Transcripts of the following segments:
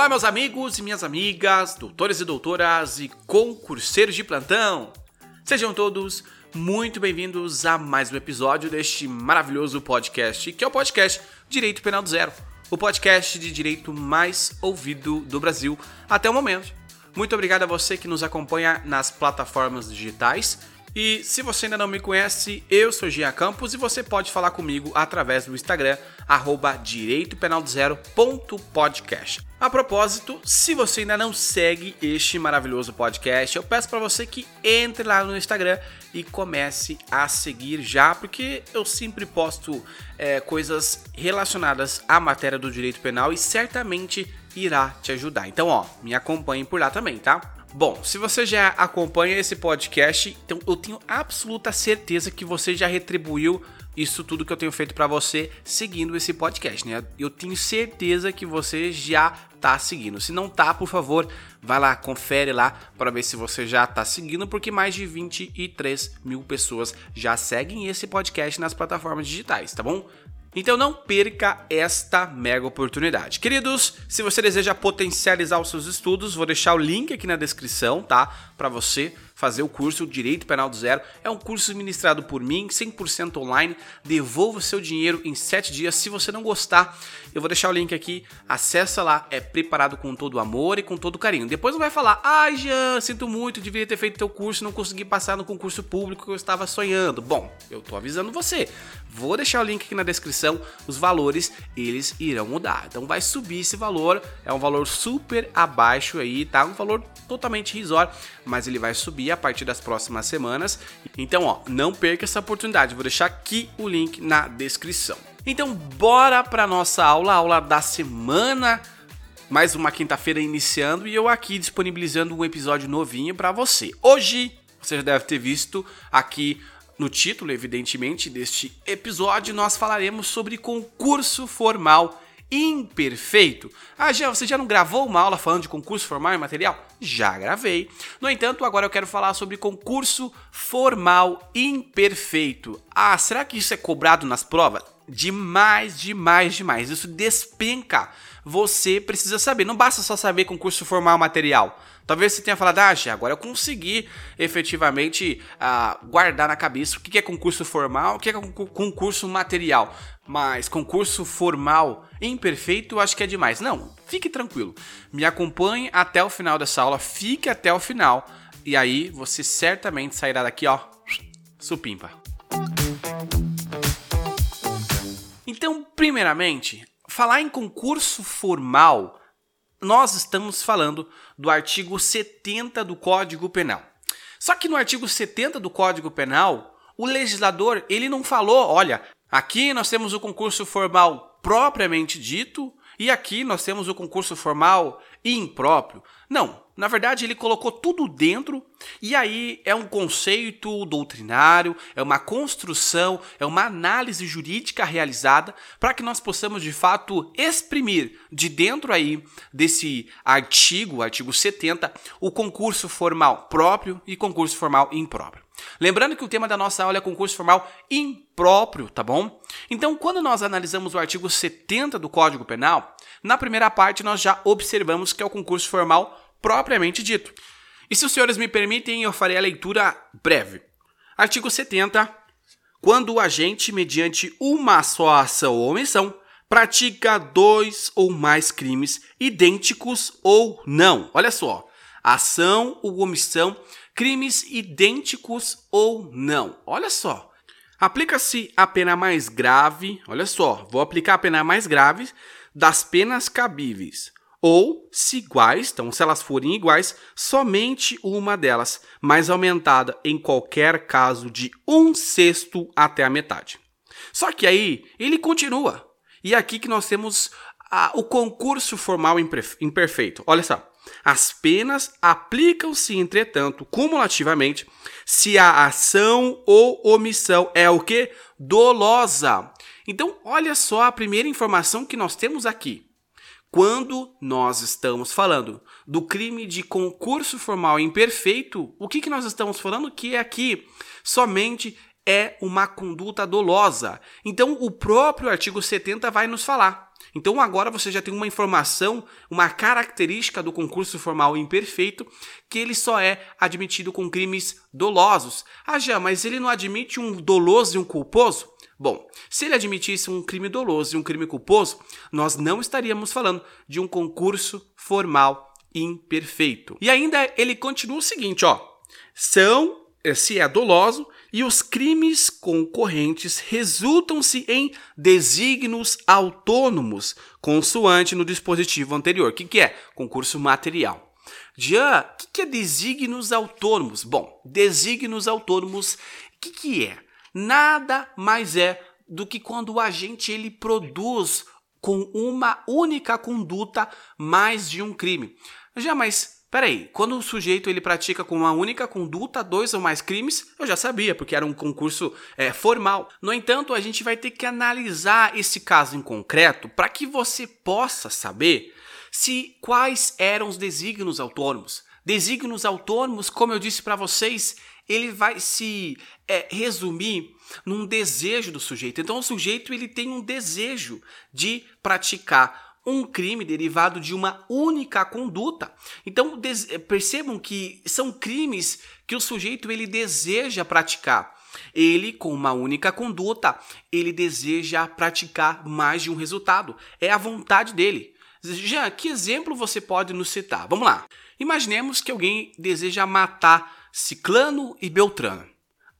Olá, meus amigos e minhas amigas, doutores e doutoras e concurseiros de plantão. Sejam todos muito bem-vindos a mais um episódio deste maravilhoso podcast, que é o podcast Direito Penal do Zero, o podcast de direito mais ouvido do Brasil até o momento. Muito obrigado a você que nos acompanha nas plataformas digitais e se você ainda não me conhece, eu sou Gia Campos e você pode falar comigo através do Instagram, arroba direitopenaldozero.podcast. A propósito, se você ainda não segue este maravilhoso podcast, eu peço para você que entre lá no Instagram e comece a seguir já, porque eu sempre posto é, coisas relacionadas à matéria do direito penal e certamente irá te ajudar. Então, ó, me acompanhe por lá também, tá? Bom, se você já acompanha esse podcast, então eu tenho absoluta certeza que você já retribuiu isso tudo que eu tenho feito para você seguindo esse podcast, né? Eu tenho certeza que você já tá seguindo. Se não tá, por favor, vai lá, confere lá para ver se você já tá seguindo, porque mais de 23 mil pessoas já seguem esse podcast nas plataformas digitais, tá bom? Então não perca esta mega oportunidade. Queridos, se você deseja potencializar os seus estudos, vou deixar o link aqui na descrição, tá? Para você fazer o curso Direito Penal do Zero. É um curso ministrado por mim, 100% online. Devolva o seu dinheiro em 7 dias. Se você não gostar, eu vou deixar o link aqui. Acessa lá, é preparado com todo amor e com todo carinho. Depois não vai falar, ai Jean, sinto muito, deveria ter feito teu curso, não consegui passar no concurso público que eu estava sonhando. Bom, eu tô avisando você. Vou deixar o link aqui na descrição. Os valores, eles irão mudar. Então vai subir esse valor. É um valor super abaixo aí, tá? Um valor totalmente risório, mas ele vai subir a partir das próximas semanas. Então, ó, não perca essa oportunidade. Vou deixar aqui o link na descrição. Então, bora para nossa aula, aula da semana. Mais uma quinta-feira iniciando e eu aqui disponibilizando um episódio novinho para você. Hoje, você já deve ter visto aqui no título, evidentemente, deste episódio, nós falaremos sobre concurso formal imperfeito. Ah, já você já não gravou uma aula falando de concurso formal e material? Já gravei. No entanto, agora eu quero falar sobre concurso formal imperfeito. Ah, será que isso é cobrado nas provas? Demais, demais, demais. Isso despenca. Você precisa saber. Não basta só saber concurso formal material. Talvez você tenha falado, ah, agora eu consegui efetivamente ah, guardar na cabeça o que é concurso formal, o que é concurso material. Mas concurso formal imperfeito acho que é demais. Não, fique tranquilo. Me acompanhe até o final dessa aula, fique até o final. E aí você certamente sairá daqui, ó, supimpa. Então, primeiramente, falar em concurso formal nós estamos falando do artigo 70 do Código Penal. Só que no artigo 70 do Código Penal, o legislador ele não falou, olha, aqui nós temos o concurso formal propriamente dito e aqui nós temos o concurso formal impróprio. Não, na verdade, ele colocou tudo dentro, e aí é um conceito doutrinário, é uma construção, é uma análise jurídica realizada para que nós possamos de fato exprimir de dentro aí desse artigo, artigo 70, o concurso formal próprio e concurso formal impróprio. Lembrando que o tema da nossa aula é concurso formal impróprio, tá bom? Então, quando nós analisamos o artigo 70 do Código Penal, na primeira parte nós já observamos que é o concurso formal propriamente dito. E se os senhores me permitem, eu farei a leitura breve. Artigo 70. Quando o agente, mediante uma só ação ou omissão, pratica dois ou mais crimes idênticos ou não. Olha só. Ação ou omissão, crimes idênticos ou não. Olha só. Aplica-se a pena mais grave, olha só, vou aplicar a pena mais grave das penas cabíveis ou, se iguais, então se elas forem iguais, somente uma delas, mas aumentada em qualquer caso de um sexto até a metade. Só que aí ele continua. E é aqui que nós temos a, o concurso formal imperfeito. Olha só. As penas aplicam-se, entretanto, cumulativamente, se a ação ou omissão é o que? Dolosa. Então, olha só a primeira informação que nós temos aqui. Quando nós estamos falando do crime de concurso formal imperfeito, o que, que nós estamos falando? Que é aqui somente é uma conduta dolosa. Então, o próprio artigo 70 vai nos falar. Então, agora você já tem uma informação, uma característica do concurso formal imperfeito, que ele só é admitido com crimes dolosos. Ah, já, mas ele não admite um doloso e um culposo? Bom, se ele admitisse um crime doloso e um crime culposo, nós não estaríamos falando de um concurso formal imperfeito. E ainda ele continua o seguinte, ó: são se é doloso e os crimes concorrentes resultam-se em desígnios autônomos, consoante no dispositivo anterior. O que, que é? Concurso material. Já, o que, que é desígnios autônomos? Bom, desígnios autônomos, o que, que é? nada mais é do que quando o agente ele produz com uma única conduta mais de um crime. Já, mas peraí, quando o sujeito ele pratica com uma única conduta dois ou mais crimes, eu já sabia, porque era um concurso é, formal. No entanto, a gente vai ter que analisar esse caso em concreto para que você possa saber se quais eram os desígnios autônomos. Desígnios autônomos, como eu disse para vocês, ele vai se é, resumir num desejo do sujeito. Então, o sujeito ele tem um desejo de praticar um crime derivado de uma única conduta. Então, percebam que são crimes que o sujeito ele deseja praticar. Ele, com uma única conduta, ele deseja praticar mais de um resultado. É a vontade dele. Já, que exemplo você pode nos citar? Vamos lá. Imaginemos que alguém deseja matar Ciclano e Beltrano.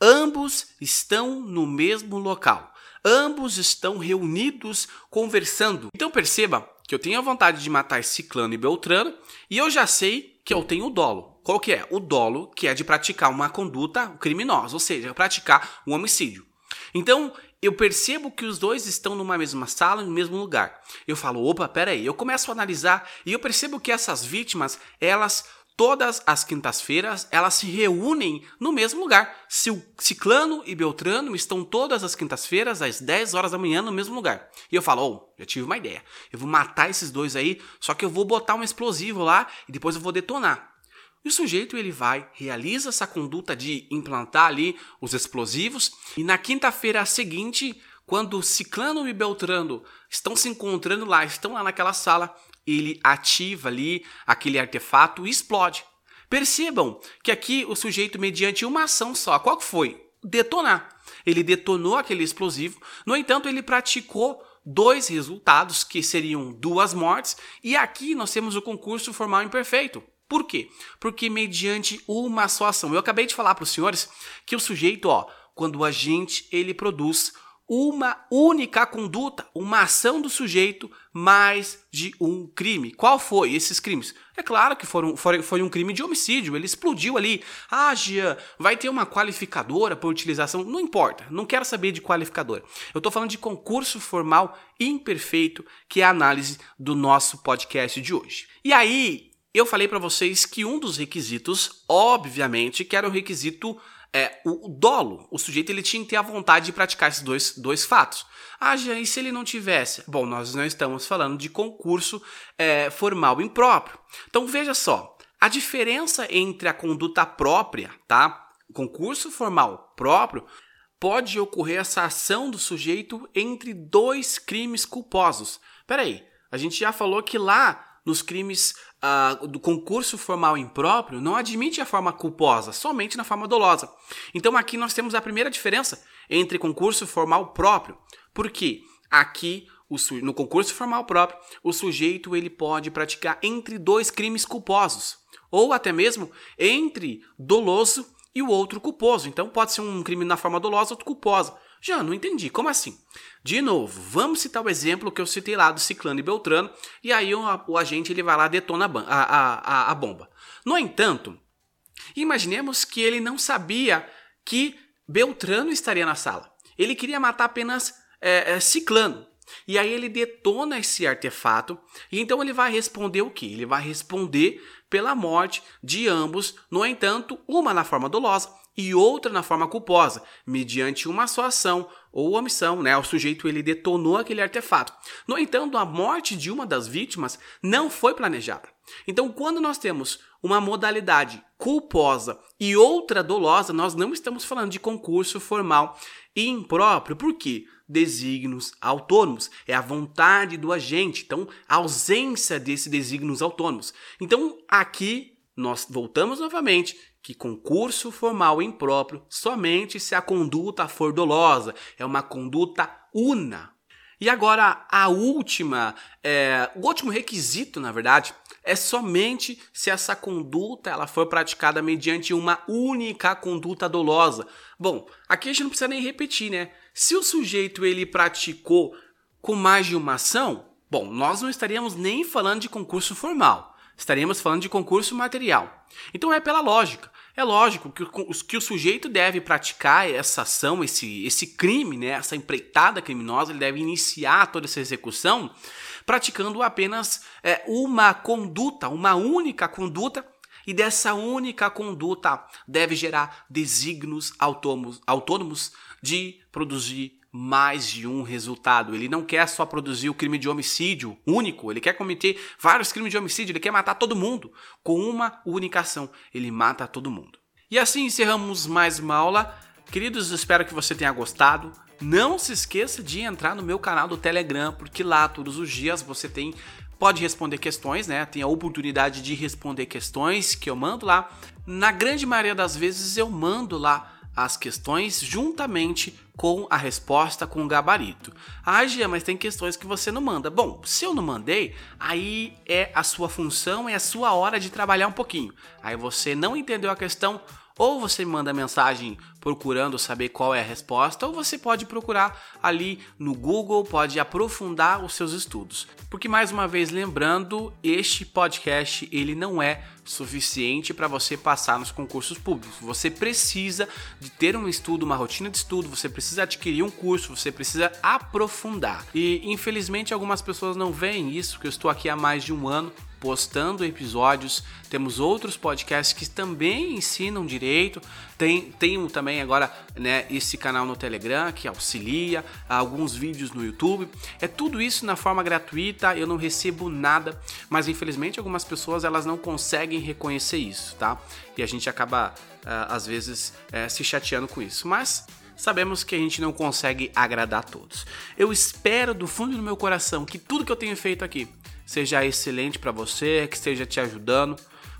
Ambos estão no mesmo local. Ambos estão reunidos conversando. Então perceba que eu tenho a vontade de matar Ciclano e Beltrano e eu já sei que eu tenho o dolo. Qual que é? O dolo, que é de praticar uma conduta criminosa, ou seja, praticar um homicídio. Então, eu percebo que os dois estão numa mesma sala, no mesmo lugar. Eu falo, opa, peraí. Eu começo a analisar e eu percebo que essas vítimas, elas todas as quintas-feiras elas se reúnem no mesmo lugar. Ciclano e Beltrano estão todas as quintas-feiras às 10 horas da manhã no mesmo lugar. E eu falo, oh, já tive uma ideia. Eu vou matar esses dois aí, só que eu vou botar um explosivo lá e depois eu vou detonar. O sujeito ele vai, realiza essa conduta de implantar ali os explosivos e na quinta-feira seguinte, quando Ciclano e Beltrano estão se encontrando lá, estão lá naquela sala, ele ativa ali aquele artefato e explode. Percebam que aqui o sujeito, mediante uma ação só, qual foi? Detonar. Ele detonou aquele explosivo, no entanto, ele praticou dois resultados, que seriam duas mortes, e aqui nós temos o concurso formal imperfeito. Por quê? Porque mediante uma só ação. Eu acabei de falar para os senhores que o sujeito, ó, quando o agente ele produz uma única conduta, uma ação do sujeito mais de um crime. Qual foi esses crimes? É claro que foram, foi, foi um crime de homicídio, ele explodiu ali. Ah, Jean, vai ter uma qualificadora por utilização? Não importa, não quero saber de qualificadora. Eu estou falando de concurso formal imperfeito, que é a análise do nosso podcast de hoje. E aí, eu falei para vocês que um dos requisitos, obviamente, que era o requisito é, o, o, dolo, o sujeito ele tinha que ter a vontade de praticar esses dois, dois fatos. Ah, já, e se ele não tivesse? Bom, nós não estamos falando de concurso é, formal impróprio. Então veja só, a diferença entre a conduta própria, tá? Concurso formal próprio pode ocorrer essa ação do sujeito entre dois crimes culposos. Peraí, a gente já falou que lá nos crimes uh, do concurso formal impróprio não admite a forma culposa, somente na forma dolosa. Então aqui nós temos a primeira diferença entre concurso formal próprio. Porque aqui no concurso formal próprio, o sujeito ele pode praticar entre dois crimes culposos, ou até mesmo entre doloso e o outro culposo. Então pode ser um crime na forma dolosa, outro culposa. Já não entendi, como assim? De novo, vamos citar o exemplo que eu citei lá do Ciclano e Beltrano, e aí o, o agente ele vai lá detona a, a, a, a bomba. No entanto, imaginemos que ele não sabia que Beltrano estaria na sala. Ele queria matar apenas é, é, Ciclano. E aí ele detona esse artefato, e então ele vai responder o que? Ele vai responder pela morte de ambos, no entanto, uma na forma dolosa e outra na forma culposa, mediante uma só ação ou omissão, né? O sujeito ele detonou aquele artefato. No entanto, a morte de uma das vítimas não foi planejada. Então, quando nós temos uma modalidade culposa e outra dolosa, nós não estamos falando de concurso formal e impróprio, por quê? Desígnios autônomos, é a vontade do agente, então a ausência desses desígnios autônomos. Então, aqui nós voltamos novamente que concurso formal impróprio somente se a conduta for dolosa, é uma conduta una. E agora a última, é, o último requisito, na verdade, é somente se essa conduta ela for praticada mediante uma única conduta dolosa. Bom, aqui a gente não precisa nem repetir, né? Se o sujeito ele praticou com mais de uma ação, bom, nós não estaríamos nem falando de concurso formal, estaríamos falando de concurso material. Então é pela lógica. É lógico que o, que o sujeito deve praticar essa ação, esse, esse crime, né, essa empreitada criminosa, ele deve iniciar toda essa execução praticando apenas é, uma conduta, uma única conduta, e dessa única conduta deve gerar desígnios autônomos, autônomos de produzir mais de um resultado. Ele não quer só produzir o crime de homicídio único, ele quer cometer vários crimes de homicídio, ele quer matar todo mundo com uma única ação. Ele mata todo mundo. E assim encerramos mais uma aula. Queridos, espero que você tenha gostado. Não se esqueça de entrar no meu canal do Telegram, porque lá todos os dias você tem pode responder questões, né? Tem a oportunidade de responder questões que eu mando lá. Na grande maioria das vezes eu mando lá as questões juntamente com a resposta com o gabarito. Ah, Gia, mas tem questões que você não manda. Bom, se eu não mandei, aí é a sua função, é a sua hora de trabalhar um pouquinho. Aí você não entendeu a questão, ou você manda mensagem procurando saber qual é a resposta, ou você pode procurar ali no Google, pode aprofundar os seus estudos. Porque mais uma vez lembrando, este podcast ele não é suficiente para você passar nos concursos públicos. Você precisa de ter um estudo, uma rotina de estudo, você precisa adquirir um curso, você precisa aprofundar. E infelizmente algumas pessoas não veem isso, que eu estou aqui há mais de um ano postando episódios. Temos outros podcasts que também ensinam direito. Tem, tem também agora né, esse canal no Telegram que auxilia, alguns vídeos no YouTube. É tudo isso na forma gratuita, eu não recebo nada, mas infelizmente algumas pessoas elas não conseguem reconhecer isso, tá? E a gente acaba uh, às vezes uh, se chateando com isso. Mas sabemos que a gente não consegue agradar a todos. Eu espero do fundo do meu coração que tudo que eu tenho feito aqui seja excelente para você, que esteja te ajudando,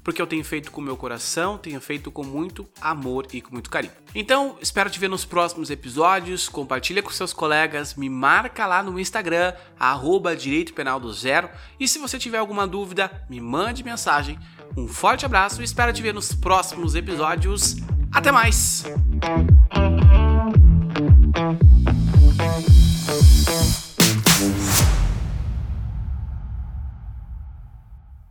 porque eu tenho feito com meu coração, tenho feito com muito amor e com muito carinho. Então, espero te ver nos próximos episódios, compartilha com seus colegas, me marca lá no Instagram, arroba Direito Penal do Zero, e se você tiver alguma dúvida, me mande mensagem. Um forte abraço e espero te ver nos próximos episódios. Até mais!